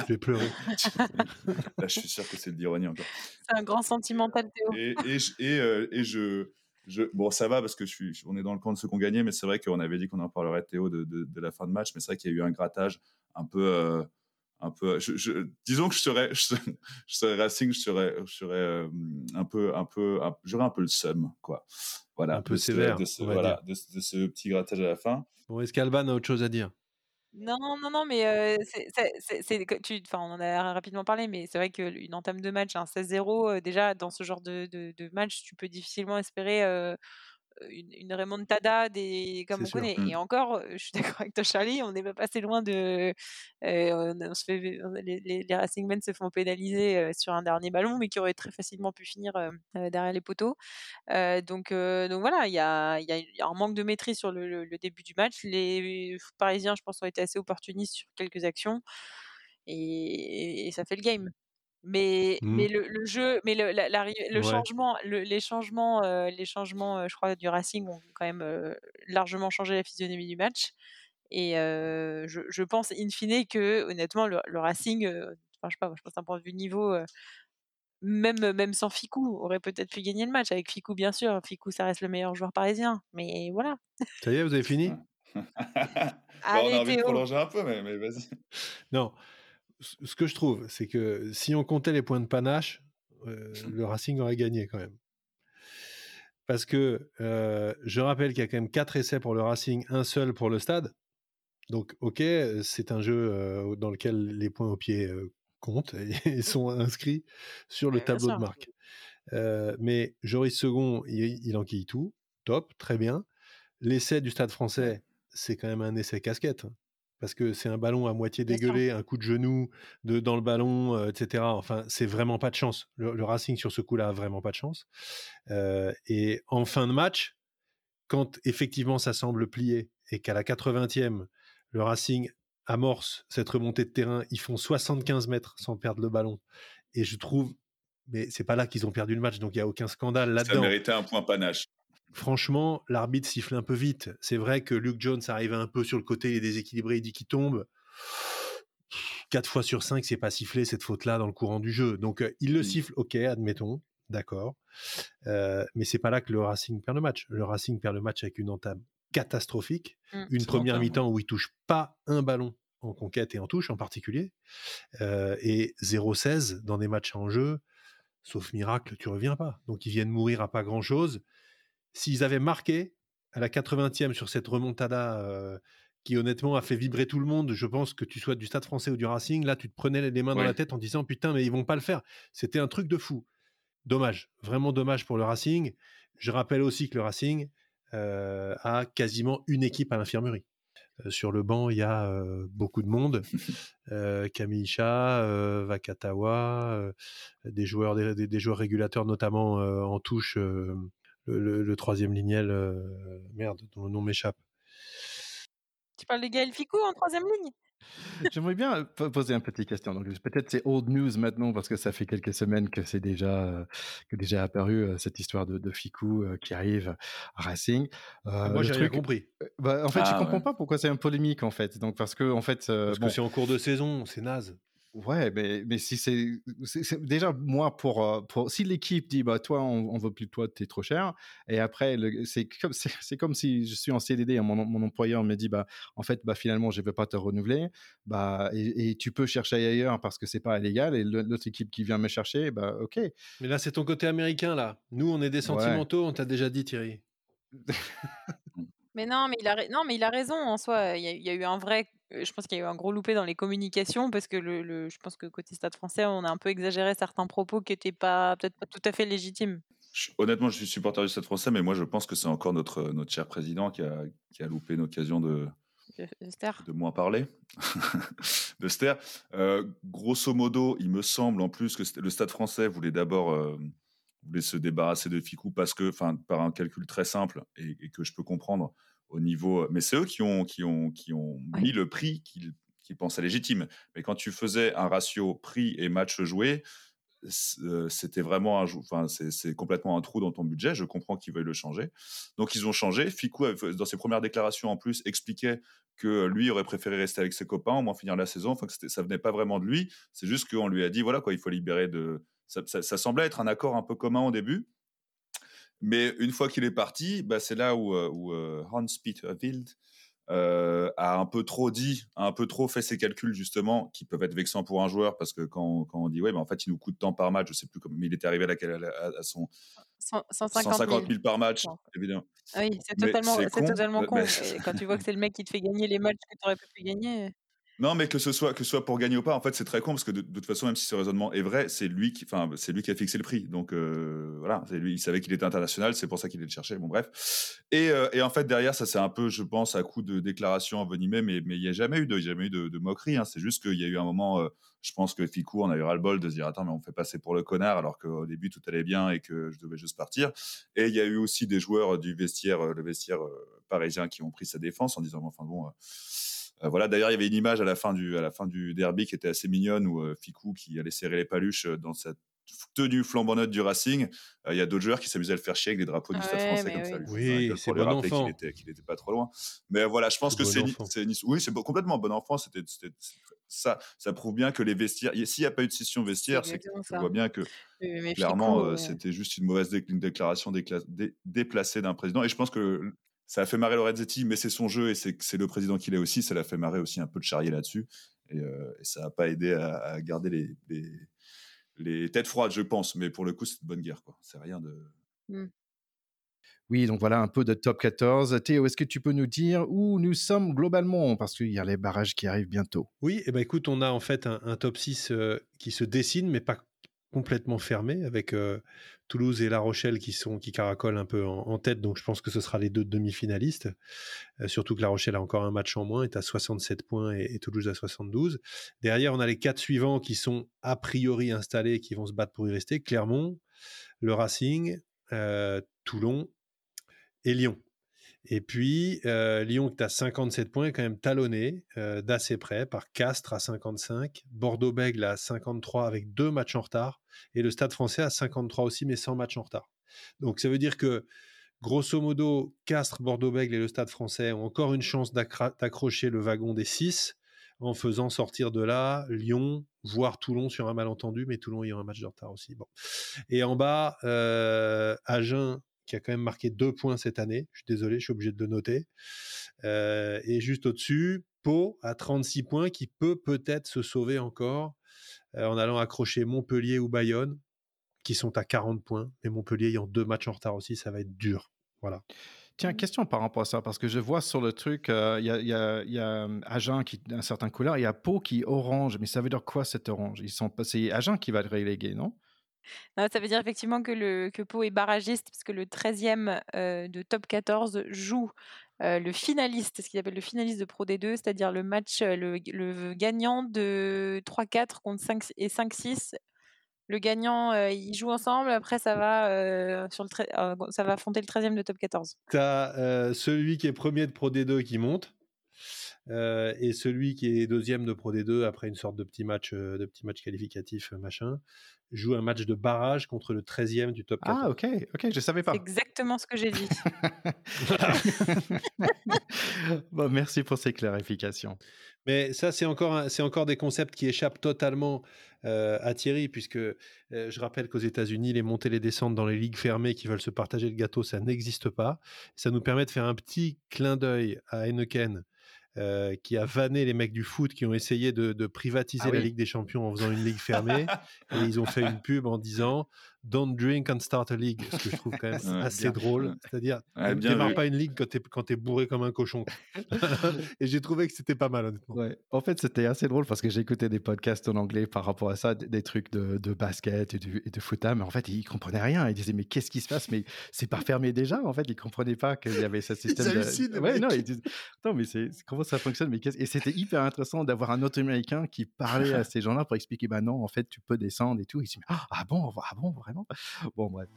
je vais pleurer. Là, je suis sûr que c'est de l'ironie encore. C'est un grand sentimental, Théo. Et, et, et, et je. Je, bon, ça va parce que je suis, on est dans le camp de ceux qui ont gagné, mais c'est vrai qu'on avait dit qu'on en parlerait, Théo, de, de, de, la fin de match. Mais c'est vrai qu'il y a eu un grattage un peu un peu. Je, disons que je serais, je serais, Racing, je serais, je serais euh, un peu, un peu, j'aurais un peu le seum, quoi. Voilà, un peu sévère. de, ce, voilà, de, ce petit grattage à la fin. Bon, est-ce qu'Alban a autre chose à dire? Non, non, non, mais euh, c'est, tu, enfin, on en a rapidement parlé, mais c'est vrai qu'une entame de match, un 16-0, euh, déjà dans ce genre de, de, match, tu peux difficilement espérer une, une remontada des, comme on connaît. Mmh. Et encore, je suis d'accord avec toi, Charlie, on n'est pas passé loin de. on, se fait, les, les, les Racing se font pénaliser sur un dernier ballon, mais qui aurait très facilement pu finir derrière les poteaux. donc, donc voilà, il y a, y a, un manque de maîtrise sur le, le, début du match. Les Parisiens, je pense, ont été assez opportunistes sur quelques actions. Et, et ça fait le game. Mais, mmh. mais le, le, jeu, mais le, la, le changement, les changements, euh, les changements, je crois, du Racing ont quand même largement changé la physionomie du match. Et je, je, pense, in fine, que honnêtement, le, Racing, enfin, je sais pas, je pense d'un point de vue niveau, même, même sans Ficou, aurait peut-être pu gagner le match. Avec Ficou, bien sûr. Ficou, ça reste le meilleur joueur parisien. Mais voilà. Ça y est, vous avez fini? Bon, On a envie de prolonger un peu, mais, mais vas-y. Non ce que je trouve, c'est que si on comptait les points de panache, euh, le Racing aurait gagné quand même. Parce que euh, je rappelle qu'il y a quand même quatre essais pour le Racing, un seul pour le Stade. Donc, ok, c'est un jeu euh, dans lequel les points au pied comptent et sont inscrits sur le tableau de marque. mais Joris Second, il, il enquille tout, top, très bien. L'essai du Stade français, c'est quand même un essai casquette parce que c'est un ballon à moitié dégueulé, un coup de genou de, dans le ballon, euh, etc. Enfin, c'est vraiment pas de chance. Le, Racing sur ce coup-là a vraiment pas de chance. Euh, et en fin de match, quand effectivement ça semble plier et qu'à la 80e, le Racing amorce cette remontée de terrain, ils font 75 mètres sans perdre le ballon. Et je trouve, mais c'est pas là qu'ils ont perdu le match, donc il y a aucun scandale là-dedans. Ça méritait un point panache franchement, l'arbitre siffle un peu vite. C'est vrai que Luke Jones arrive un peu sur le côté, il est déséquilibré, il dit qu'il tombe. Quatre fois sur cinq, c'est pas sifflé cette faute-là dans le courant du jeu. Donc euh, il le mmh. siffle, ok, admettons, d'accord. Euh, mais c'est pas là que le Racing perd le match. Le Racing perd le match avec une entame catastrophique, mmh. une première mi-temps où il touche pas un ballon en conquête et en touche en particulier, euh, et 0-16 dans des matchs en jeu. Sauf miracle, tu reviens pas. Donc ils viennent mourir à pas grand chose s'ils avaient marqué à la 80e sur cette remontada euh, qui honnêtement a fait vibrer tout le monde, je pense que tu sois du Stade français ou du Racing, là tu te prenais les mains dans la tête en disant putain mais ils vont pas le faire. C'était un truc de fou. Dommage, vraiment dommage pour le Racing. Je rappelle aussi que le Racing euh, a quasiment une équipe à l'infirmerie. Euh, sur le banc, il y a beaucoup de monde. Camille Chat, Vakatawa, des joueurs, des, joueurs régulateurs, notamment en touche le, troisième lignel, euh, merde, dont le nom m'échappe. Tu parles de Gaël Ficou en troisième ligne? J'aimerais bien poser une petite question. Donc, peut-être c'est old news maintenant parce que ça fait quelques semaines que c'est déjà euh, que déjà apparu euh, cette histoire de, de Ficou qui arrive à Racing. Ah, moi, j'ai rien compris. Bah, en fait, je je ah, comprends pas pourquoi c'est un polémique en fait. Donc parce que en fait, parce que c'est en cours de saison, c'est naze. Ouais, mais, mais si c'est, déjà moi pour euh, pour si l'équipe dit bah toi on, on veut plus de toi t'es trop cher et après c'est comme c'est comme si je suis en CDD et mon, mon employeur me dit bah en fait bah finalement je vais pas te renouveler bah et, tu peux chercher ailleurs parce que c'est pas illégal et l'autre équipe qui vient me chercher bah ok. Mais là c'est ton côté américain là. Nous on est des sentimentaux, on t'a déjà dit Thierry. mais non mais il a non mais il a raison en soi. Il y a, eu un vrai je pense qu'il y a eu un gros loupé dans les communications parce que le, je pense que côté Stade français, on a un peu exagéré certains propos qui n'étaient pas peut-être pas tout à fait légitimes. honnêtement, je suis supporter du Stade français, mais moi je pense que c'est encore notre, notre cher président qui a, qui a loupé une occasion de, de, de moins parler de Ster. grosso modo, il me semble en plus que le Stade français voulait d'abord voulait se débarrasser de Ficou parce que, enfin, par un calcul très simple et, que je peux comprendre au niveau. Mais c'est eux qui ont, qui ont, qui ont mis le prix qu'ils pensaient légitime. Mais quand tu faisais un ratio prix et match joué, c'était vraiment un, enfin, c'est complètement un trou dans ton budget. Je comprends qu'ils veuillent le changer. Donc ils ont changé. Ficou, dans ses premières déclarations en plus, expliquait que lui aurait préféré rester avec ses copains, au moins finir la saison. Enfin, que ça venait pas vraiment de lui. C'est juste qu'on lui a dit voilà quoi, il faut libérer de ça, semblait être un accord un peu commun au début. Mais une fois qu'il est parti, bah, c'est là où, euh, où euh, Hans-Peter Wild euh, a un peu trop dit, a un peu trop fait ses calculs justement, qui peuvent être vexants pour un joueur parce que quand, quand on dit ouais, mais en fait il nous coûte tant par match, je sais plus comment, il était arrivé à, à, son 150 000. par match, évidemment. Oui, c'est totalement, con. Totalement con. quand tu vois que c'est le mec qui te fait gagner les matchs que tu aurais pu gagner. Non, mais que ce soit que soit pour gagner ou pas, en fait, c'est très con parce que de, toute façon, même si ce raisonnement est vrai, c'est lui qui, enfin, c'est lui qui a fixé le prix. Donc euh, voilà, lui. Il savait qu'il était international, c'est pour ça qu'il allait le chercher. Bon, bref. Et, euh, et en fait, derrière, ça, c'est un peu, je pense, à coup de déclaration envenimée, mais mais il n'y a jamais eu de, jamais eu de, moquerie. Hein. C'est juste qu'il y a eu un moment. Euh, je pense que Ficou, on a eu ras le bol de se dire attends, mais on fait passer pour le connard alors qu'au début tout allait bien et que je devais juste partir. Et il y a eu aussi des joueurs du vestiaire, le vestiaire parisien, qui ont pris sa défense en disant enfin bon euh, voilà, d'ailleurs, il y avait une image à la fin du, à la fin du derby qui était assez mignonne où euh, Ficou qui allait serrer les paluches euh, dans cette tenue flambant du Racing. Il y a d'autres joueurs qui s'amésaient à le faire chier avec des drapeaux du Stade français comme ça. Oui, c'est bon enfant. Qu'il n'était pas trop loin. Mais voilà, je pense que c'est oui, c'est complètement bon enfant. C'était ça, ça prouve bien que les vestiaires. S'il n'y a pas eu de session vestiaire, c'est qu'on voit bien que clairement c'était juste une mauvaise déclaration déplacée d'un président. Et je pense que ça a fait marrer Lorenzetti, mais c'est son jeu et c'est le président qu'il est aussi. Ça l'a fait marrer aussi un peu de charrier là-dessus. Et, euh, ça n'a pas aidé à, garder les, les, têtes froides, je pense. Mais pour le coup, c'est une bonne guerre. C'est rien de. Mmh. Oui, donc voilà un peu de top 14. Théo, est-ce que tu peux nous dire où nous sommes globalement? Parce qu'il y a les barrages qui arrivent bientôt. Oui, et eh ben écoute, on a en fait un, top 6 euh, qui se dessine, mais pas complètement fermé, avec Toulouse et La Rochelle qui sont qui caracolent un peu en, tête. Donc je pense que ce sera les deux demi-finalistes. Surtout que La Rochelle a encore un match en moins, est à 67 points et, Toulouse à 72. Derrière, on a les quatre suivants qui sont a priori installés, qui vont se battre pour y rester. Clermont, le Racing, Toulon et Lyon. Et puis, euh, Lyon qui est à 57 points est quand même talonné d'assez près par Castres à 55, Bordeaux-Bègle à 53 avec deux matchs en retard, et le Stade français à 53 aussi, mais sans match en retard. Donc ça veut dire que, grosso modo, Castres, Bordeaux-Bègle et le Stade français ont encore une chance d'accrocher le wagon des 6 en faisant sortir de là Lyon, voire Toulon sur un malentendu, mais Toulon ayant un match de retard aussi. Bon. Et en bas, euh, Agen qui a quand même marqué deux points cette année. Je suis désolé, je suis obligé de le noter. Euh, et juste au-dessus, Pau à 36 points qui peut peut-être se sauver encore euh, en allant accrocher Montpellier ou Bayonne qui sont à 40 points. Mais Montpellier ayant deux matchs en retard aussi, ça va être dur. Voilà. Tiens, question par rapport à ça, parce que je vois sur le truc, euh, il y, a, Agen qui a un certain couleur, il y a Pau qui est orange, mais ça veut dire quoi cet orange? C'est Agen qui va le reléguer, non? Ça veut dire effectivement que, le, Pau est barragiste, parce que le 13e de top 14 joue le finaliste, ce qu'il appelle le finaliste de Pro D2, c'est-à-dire le match, le, gagnant de 3-4 contre 5 et 5-6. Le gagnant, ils jouent ensemble, après ça va, va affronter le 13e de top 14. Tu as celui qui est premier de Pro D2 qui monte. Et celui qui est deuxième de Pro D2 après une sorte de petit match, de petit match qualificatif, machin, joue un match de barrage contre le 13e du top 14. Ah, ok, ok, je savais pas. C'est exactement ce que j'ai dit. bon, merci pour ces clarifications. Mais ça, c'est encore, c'est encore des concepts qui échappent totalement euh, à Thierry, puisque euh, je rappelle qu'aux États-Unis, les montées et les descentes dans les ligues fermées qui veulent se partager le gâteau, ça n'existe pas. Ça nous permet de faire un petit clin d'œil à Heineken euh, qui a vanné les mecs du foot qui ont essayé de, privatiser ah la Ligue des Champions en faisant une ligue fermée. et ils ont fait une pub en disant Don't drink and start a league, ce que je trouve quand même assez drôle. C'est-à-dire, Ouais, démarre pas une ligue quand t'es quand bourré comme un cochon. Et j'ai trouvé que c'était pas mal, honnêtement. Ouais. En fait, c'était assez drôle parce que j'écoutais des podcasts en anglais par rapport à ça, des, trucs de, de basket et de, et de foot, mais en fait, ils comprenaient rien. Ils disaient, mais qu'est-ce qui se passe? Mais c'est pas fermé déjà. En fait, ils comprenaient pas qu'il y avait ce système. de- hallucinent, les Ouais, non, ils disent, attends, mais c'est comment ça fonctionne? Mais Et c'était hyper intéressant d'avoir un autre américain qui parlait à ces gens-là pour expliquer, bah non, en fait, tu peux descendre et tout. Ils disent, ah ah bon, ah bon, vraiment? Bon, bref.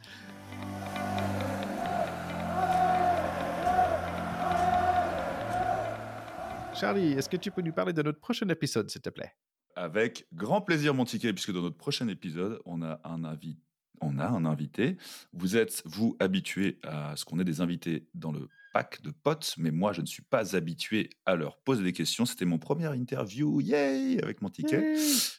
Charlie, est-ce que tu peux nous parler de notre prochain épisode, s'il te plaît? Avec grand plaisir, mon ticket, puisque dans notre prochain épisode, on a un invité. On a un invité. Vous êtes, vous, habitués à ce qu'on ait des invités dans le pack de potes, mais moi, je ne suis pas habitué à leur poser des questions. C'était mon première interview, yay, avec mon ticket.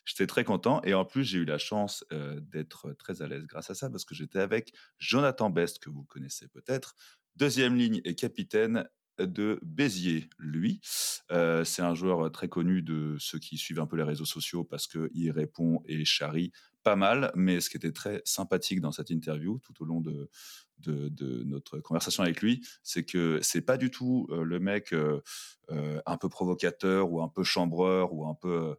J'étais très content. Et en plus, j'ai eu la chance euh, d'être très à l'aise grâce à ça, parce que j'étais avec Jonathan Best, que vous connaissez peut-être, deuxième ligne et capitaine de Béziers, lui. Euh, c'est un joueur très connu de ceux qui suivent un peu les réseaux sociaux parce qu'il répond et charrie pas mal. Mais ce qui était très sympathique dans cette interview, tout au long de, de, notre conversation avec lui, c'est que c'est pas du tout euh, le mec euh, euh, un peu provocateur ou un peu chambreur ou un peu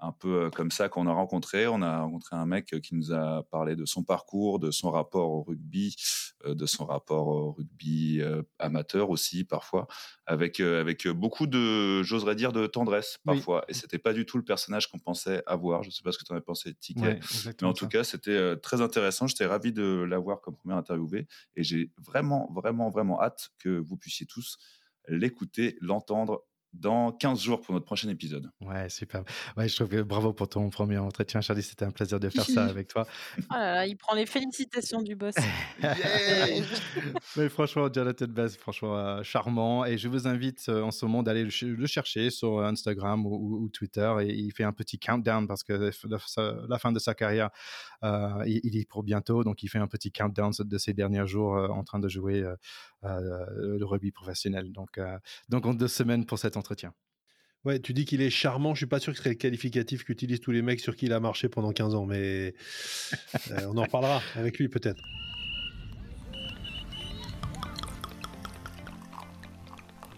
un peu euh, comme ça qu'on a rencontré. On a rencontré un mec qui nous a parlé de son parcours, de son rapport au rugby, euh, de son rapport au rugby euh, amateur aussi parfois, avec euh, avec beaucoup de, j'oserais dire, de tendresse Oui. parfois. Et c'était pas du tout le personnage qu'on pensait avoir. Je sais pas ce que tu en as pensé, Ticket. Ouais, Mais en tout ça. cas, c'était euh, très intéressant. J'étais ravi de l'avoir comme premier interviewé. Et j'ai vraiment, vraiment, vraiment hâte que vous puissiez tous l'écouter, l'entendre dans 15 jours pour notre prochain épisode. Ouais, super. Ouais, je trouve que bravo pour ton premier entretien, Charlie. C'était un plaisir de faire ça avec toi. Oh là là, il prend les félicitations du boss. Mais franchement, Jonathan Best, franchement euh, charmant. Et je vous invite euh, en ce moment d'aller le, ch- le chercher sur Instagram ou, ou- ou Twitter. Et il fait un petit countdown parce que la, fin de sa carrière, euh, il, il est pour bientôt. Donc, il fait un petit countdown de ses derniers jours euh, en train de jouer euh, euh, le rugby professionnel. Donc, euh, donc, en deux semaines pour cet entretien. Ouais, tu dis qu'il est charmant. Je suis pas sûr que ce serait le qualificatif qu'utilisent tous les mecs sur qui il a marché pendant 15 ans, mais euh, on en reparlera avec lui peut-être.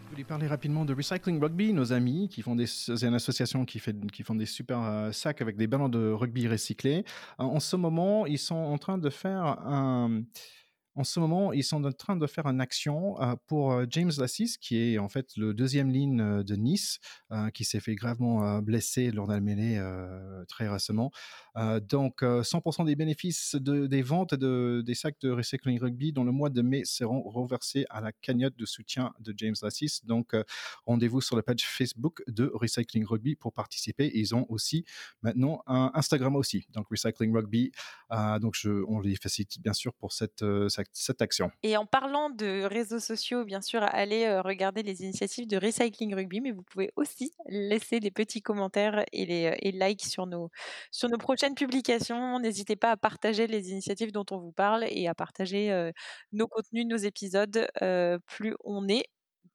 Je voulais parler rapidement de Recycling Rugby, nos amis qui font des, c'est une association qui fait, qui font des super euh, sacs avec des ballons de rugby recyclés. En, en ce moment, ils sont en train de faire un, en ce moment, ils sont en train de faire une action euh, pour euh, James Lassis, qui est en fait le deuxième ligne euh, de Nice, qui s'est fait gravement blesser lors d'un mêlée très récemment. Donc, euh, 100% des bénéfices de- des ventes de, des sacs de recycling rugby dans le mois de mai seront reversés à la cagnotte de soutien de James Lassis. Donc, rendez-vous sur la page Facebook de Recycling Rugby pour participer. Ils ont aussi maintenant un Instagram aussi, donc Recycling Rugby. Donc, on les félicite bien sûr pour cette, cette action. Et en parlant de réseaux sociaux, bien sûr, allez euh, regarder les initiatives de Recycling Rugby, mais vous pouvez aussi laisser des petits commentaires et les euh, et likes sur nos, sur nos prochaines publications. N'hésitez pas à partager les initiatives dont on vous parle et à partager euh, nos contenus, nos épisodes. Euh, plus on est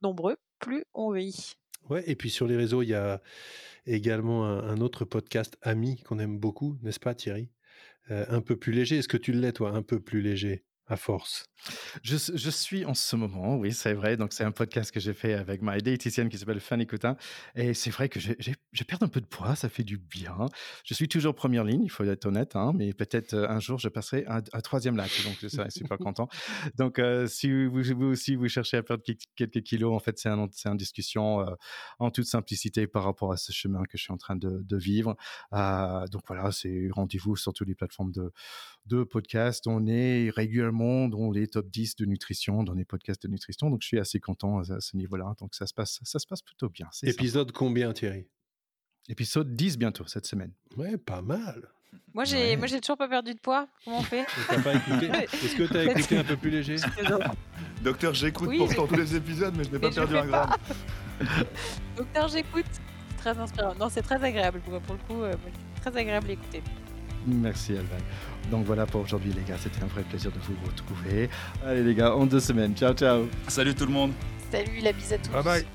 nombreux, plus on rit. Ouais, et puis sur les réseaux, il y a également un, un autre podcast ami qu'on aime beaucoup, n'est-ce pas Thierry? Euh, Un peu plus léger. Est-ce que tu l'es, toi, un peu plus léger, à force Je, je suis en ce moment, oui, c'est vrai. Donc, c'est un podcast que j'ai fait avec ma diététicienne qui s'appelle Fanny Coutin. Et c'est vrai que je perds un peu de poids, ça fait du bien. Je suis toujours première ligne, il faut être honnête, hein, mais peut-être euh, un jour je passerai un, un troisième lac. Donc, je serai super content. Donc, euh, si vous, vous aussi vous cherchez à perdre quelques kilos, en fait, c'est un, c'est une discussion euh, en toute simplicité par rapport à ce chemin que je suis en train de, de vivre. Euh, donc, voilà, c'est rendez-vous sur toutes les plateformes de, de podcast. On est régulièrement dans les top 10 de nutrition, dans les podcasts de nutrition. Donc, je suis assez content à ce niveau-là. Donc, ça se passe, ça se passe plutôt bien. Sympa. Épisode combien, Thierry? Épisode 10 bientôt cette semaine. Ouais, pas mal. Moi, j'ai Ouais. moi, j'ai toujours pas perdu de poids. Comment on fait? T'as Est-ce que tu as écouté un peu plus léger? Docteur, j'écoute Oui, pourtant tous les épisodes, mais je n'ai pas perdu un gramme. Docteur, j'écoute. C'est très inspirant. Non, c'est très agréable pour, pour le coup. euh, très agréable à écouter. Merci, Alban. Donc, voilà pour aujourd'hui, les gars. C'était un vrai plaisir de vous retrouver. Allez, les gars, en deux semaines. Ciao, ciao. Salut tout le monde. Salut, la bise à tous. Bye bye